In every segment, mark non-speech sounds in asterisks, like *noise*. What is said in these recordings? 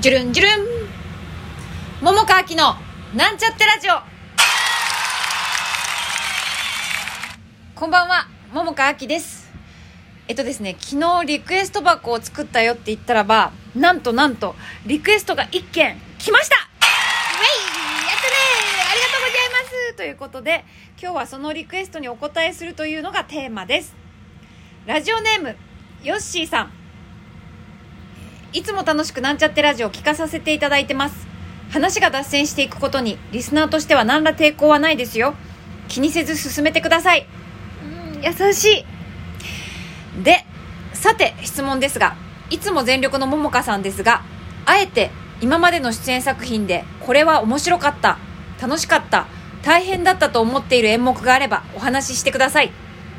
じゅるんじゅるん桃川きのなんちゃってラジオ。こんばんは桃川きです。えっとですね昨日リクエスト箱を作ったよって言ったらばなんとなんとリクエストが1件来ました。ウェイやったね。ありがとうございます。ということで今日はそのリクエストにお答えするというのがテーマです。ラジオネームヨッシーさんいつも楽しくなんちゃってラジオを聞かさせていただいてます。話が脱線していくことにリスナーとしては何ら抵抗はないですよ。気にせず進めてください。うん。優しい。でさて質問ですがいつも全力のももかさんですがあえて今までの出演作品でこれは面白かった楽しかった大変だったと思っている演目があればお話ししてください。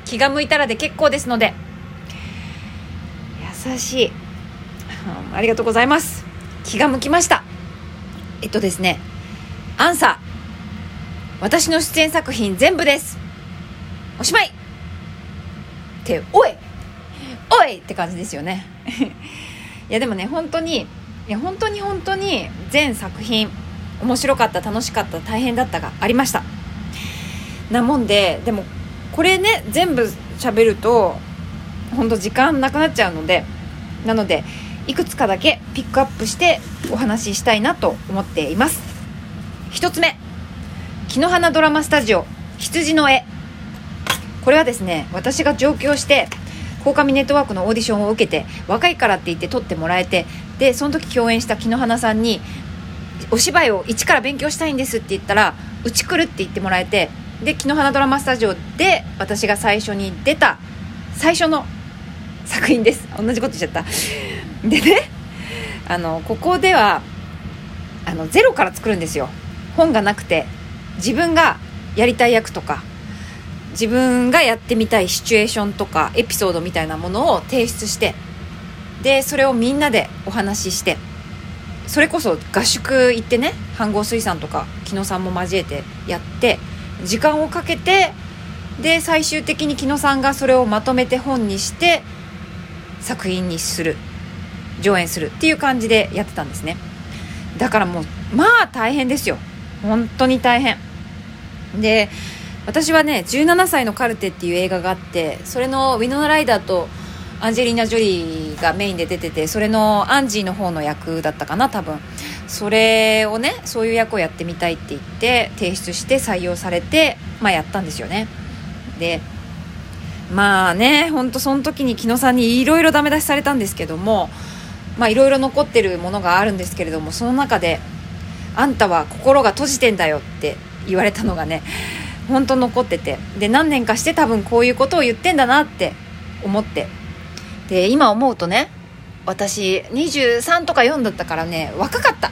気が向いたらで結構ですので。優しいありがとうございます。気が向きました。えっとですねアンサー。私の出演作品全部です。おしまい。っておい。おい！って感じですよね。*laughs* いやでもね本当にいや本当に本当に全作品面白かった楽しかった大変だったがありました。なもんででもこれね全部喋ると本当時間なくなっちゃうのでなのでいくつかだけピックアップしてお話ししたいなと思っています。1つ目木の花ドラマスタジオ羊の絵。これはですね私が上京して鴻上ネットワークのオーディションを受けて若いからって言って撮ってもらえてでその時共演した木の花さんにお芝居を一から勉強したいんですって言ったらうち来るって言ってもらえてで木の花ドラマスタジオで私が最初に出た最初の作品です。同じこと言っちゃった。でねあのここではあのゼロから作るんですよ。本がなくて自分がやりたい役とか自分がやってみたいシチュエーションとかエピソードみたいなものを提出してでそれをみんなでお話ししてそれこそ合宿行ってね飯合水産とか木野さんも交えてやって時間をかけてで最終的に木野さんがそれをまとめて本にして作品にする上演するっていう感じでやってたんですね。だからもうまあ大変ですよ。本当に大変。で私はね17歳のカルテっていう映画があってそれのウィノナ・ライダーとアンジェリーナ・ジョリーがメインで出ててそれのアンジーの方の役だったかな多分。それをねそういう役をやってみたいって言って提出して採用されてまあやったんですよね。でまあねほんとその時に木野さんにいろいろダメ出しされたんですけどもまあいろいろ残ってるものがあるんですけれどもその中で「あんたは心が閉じてんだよ」って言われたのがね本当残っててで何年かして多分こういうことを言ってんだなって思ってで今思うとね私23とか4だったからね若かった。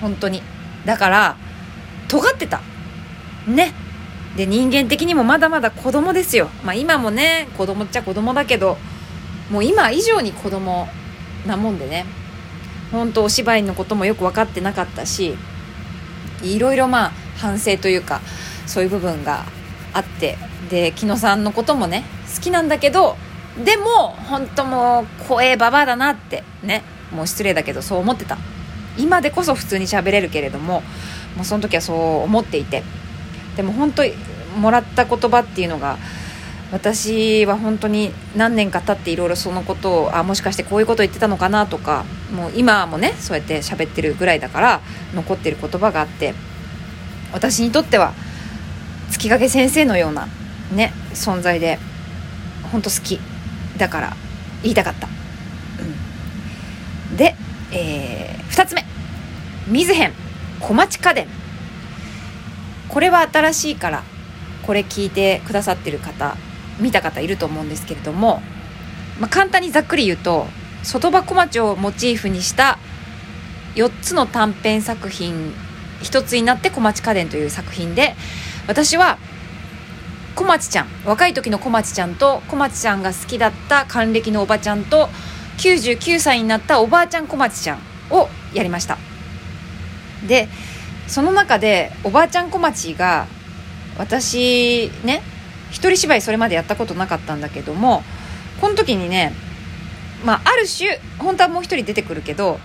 本当に。だから尖ってた。ね。で人間的にもまだまだ子供ですよ。まあ今もね子供っちゃ子供だけどもう今以上に子供なもんでね。本当お芝居のこともよく分かってなかったしいろいろまあ反省というかそういう部分があって。で木野さんのこともね好きなんだけどでも本当もう怖えババアだなってね。もう失礼だけどそう思ってた。今でこそ普通に喋れるけれどももうその時はそう思っていて。でも本当にもらった言葉っていうのが私は本当に何年か経っていろいろそのことをあもしかしてこういうこと言ってたのかなとかもう今もねそうやって喋ってるぐらいだから残ってる言葉があって私にとっては月影先生のようなね存在で本当好きだから言いたかった、うん、で、えー、2つ目。水編。小町家電。これは新しいからこれ聞いてくださってる方見た方いると思うんですけれども、まあ、簡単にざっくり言うと外場小町をモチーフにした4つの短編作品一つになって小町家電という作品で私は小町ちゃん若い時の小町ちゃんと小町ちゃんが好きだった還暦のおばちゃんと99歳になったおばあちゃん小町ちゃんをやりました。でその中でおばあちゃん小町が私ね一人芝居それまでやったことなかったんだけどもこの時にねまあある種本当はもう一人出てくるけど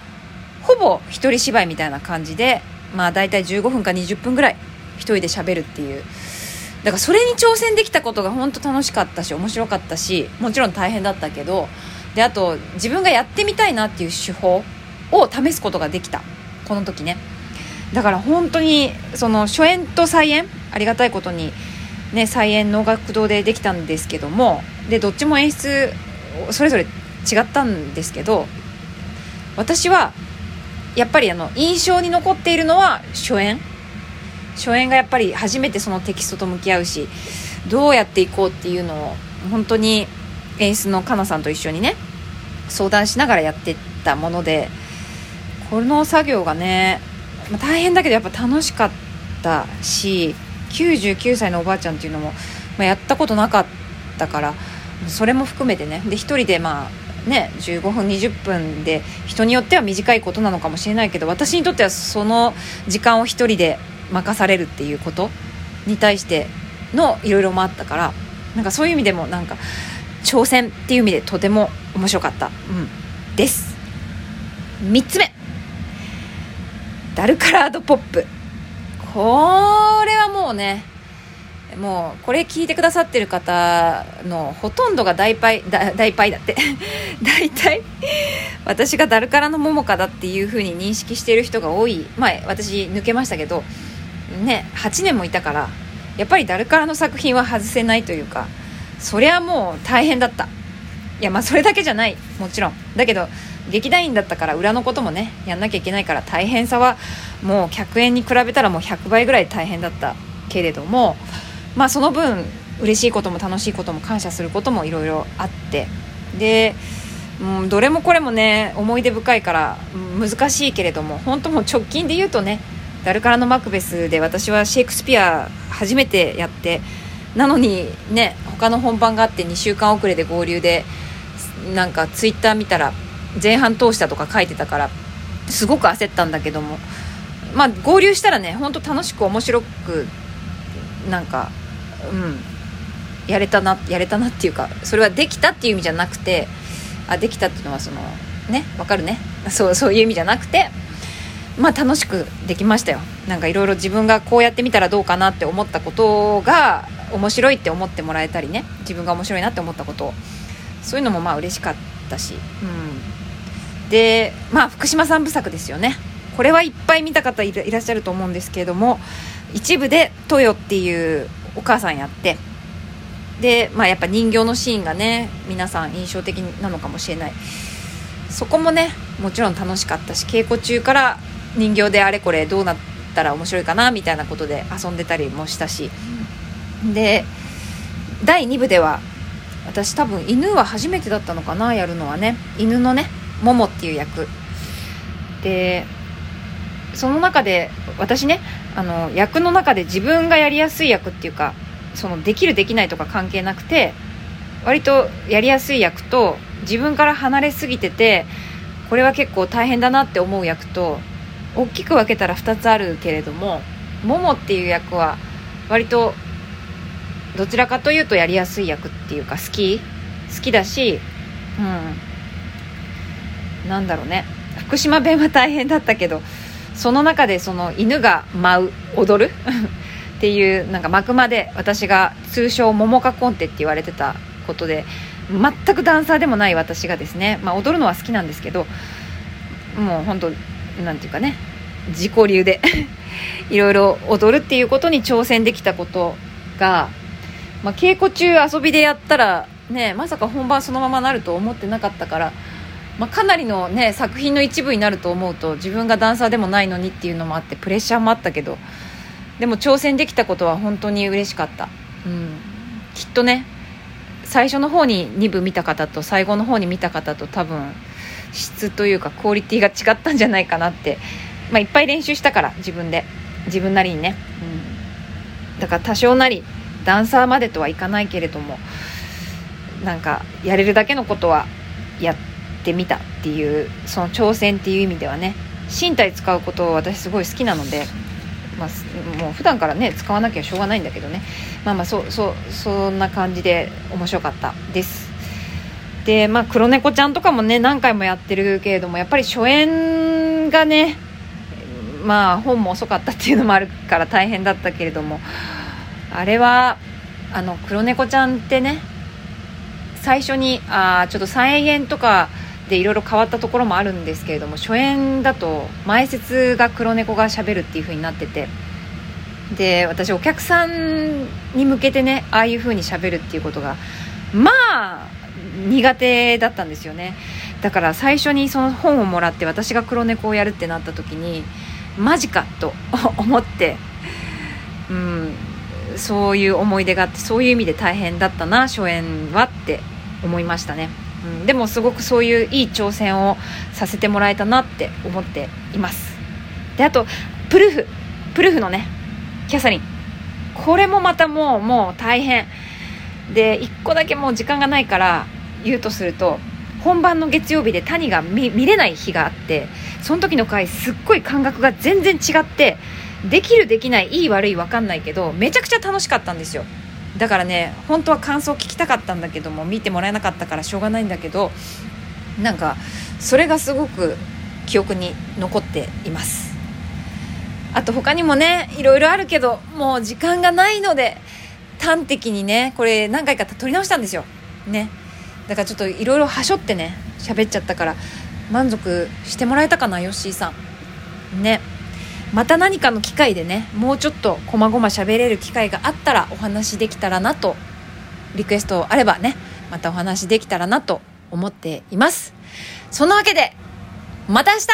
ほぼ一人芝居みたいな感じでまあ大体15分か20分ぐらい一人で喋るっていう。だからそれに挑戦できたことが本当楽しかったし面白かったしもちろん大変だったけどであと自分がやってみたいなっていう手法を試すことができた。この時ね。だから本当にその初演と再演ありがたいことにね再演能楽堂でできたんですけどもでどっちも演出それぞれ違ったんですけど私はやっぱりあの印象に残っているのは初演。初演がやっぱり初めてそのテキストと向き合うしどうやっていこうっていうのを本当に演出のかなさんと一緒にね相談しながらやってったものでこの作業がね、まあ、大変だけどやっぱ楽しかったし99歳のおばあちゃんっていうのも、まあ、やったことなかったからそれも含めてね。で1人でまあね15分20分で人によっては短いことなのかもしれないけど私にとってはその時間を1人で任されるっていうことに対してのいろいろもあったからなんかそういう意味でもなんか挑戦っていう意味でとても面白かった、うん、です。3つ目。ダルカラードポップ。これはもうねもうこれ聞いてくださってる方のほとんどが大パイ大パイだって。*laughs* 大体私がダルカラの桃花だっていう風に認識している人が多い。まあ私抜けましたけどね8年もいたからやっぱりダルカラの作品は外せないというかそりゃもう大変だった。いやまあそれだけじゃない。もちろん。だけど劇団員だったから裏のこともねやんなきゃいけないから大変さはもう客演に比べたらもう100倍ぐらい大変だった。けれどもまあその分嬉しいことも楽しいことも感謝することもいろいろあって。でうん、どれもこれもね思い出深いから難しいけれども本当も直近で言うとねダルカラのマクベスで私はシェイクスピア初めてやってなのにね他の本番があって2週間遅れで合流でなんかツイッター見たら前半通したとか書いてたからすごく焦ったんだけども。まあ合流したらね本当楽しく面白くなんかうんやれたなやれたなっていうかそれはできたっていう意味じゃなくてあできたっていうのはそのねわかるね。そうそういう意味じゃなくてまあ楽しくできましたよ。なんかいろいろ自分がこうやってみたらどうかなって思ったことが面白いって思ってもらえたりね自分が面白いなって思ったことそういうのもまあ嬉しかったし、うん、でまあ福島さん不作ですよね。これはいっぱい見た方いらっしゃると思うんですけれども一部で「トヨ」っていうお母さんやって。で、まあ、やっぱ人形のシーンがね皆さん印象的なのかもしれない。そこもねもちろん楽しかったし稽古中から人形であれこれどうなったら面白いかなみたいなことで遊んでたりもしたしで第2部では私多分犬は初めてだったのかなやるのはね。犬のねモモっていう役。でその中で私ねあの役の中で自分がやりやすい役っていうかそのできるできないとか関係なくて割とやりやすい役と自分から離れすぎててこれは結構大変だなって思う役と大きく分けたら2つあるけれどもモモっていう役は割とどちらかというとやりやすい役っていうか好き好きだしうん。なんだろうね。福島弁は大変だったけどその中でその犬が舞う踊る？*laughs* っていうなんか幕間で私が通称桃花コンテって言われてたことで全くダンサーでもない私がですね、まあ、踊るのは好きなんですけどもう本当なんていうかね自己流で *laughs* いろいろ踊るっていうことに挑戦できたことが、まあ、稽古中遊びでやったらねまさか本番そのままなると思ってなかったから、まあ、かなりのね作品の一部になると思うと自分がダンサーでもないのにっていうのもあってプレッシャーもあったけどでも挑戦できたことは本当に嬉しかった、うん、きっとね最初の方に2部見た方と最後の方に見た方と多分質というかクオリティが違ったんじゃないかなって、まあ、いっぱい練習したから自分で。自分なりにね、うん、だから多少なりダンサーまでとはいかないけれどもなんかやれるだけのことはやってみたっていうその挑戦っていう意味ではね身体使うことを私すごい好きなので、まあ、もう普段からね使わなきゃしょうがないんだけどね。まあまあそそそんな感じで面白かったです。でまあ黒猫ちゃんとかもね何回もやってるけれどもやっぱり初演演がねまあ本も遅かったっていうのもあるから大変だったけれどもあれはあの黒猫ちゃんってね最初にあちょっと再演とかでいろいろ変わったところもあるんですけれども初演だと前説が黒猫がしゃべるっていう風になっててで私お客さんに向けてねああいう風にしゃべるっていうことがまあ苦手だったんですよね。だから最初にその本をもらって私が黒猫をやるってなった時にマジかと思ってうん。そういう思い出があってそういう意味で大変だったな初演はって思いましたね、うん、でもすごくそういういい挑戦をさせてもらえたなって思っています。であとプルーフプルーフのねキャサリン。これもまたもうもう大変。で1個だけもう時間がないから言うとすると本番の月曜日で谷が見れない日があってその時の回すっごい感覚が全然違ってできるできないいい悪い分かんないけどめちゃくちゃ楽しかったんですよ。だからね本当は感想聞きたかったんだけども見てもらえなかったからしょうがないんだけどなんかそれがすごく記憶に残っています。あと他にもねいろいろあるけどもう時間がないので端的にねこれ何回か撮り直したんですよ。ね。だからちょっといろいろはしょってね喋っちゃったから満足してもらえたかなヨッシーさん。ね。また何かの機会でねもうちょっとこまごま喋れる機会があったらお話できたらなとリクエストあればねまたお話できたらなと思っています。そんなわけでまた明日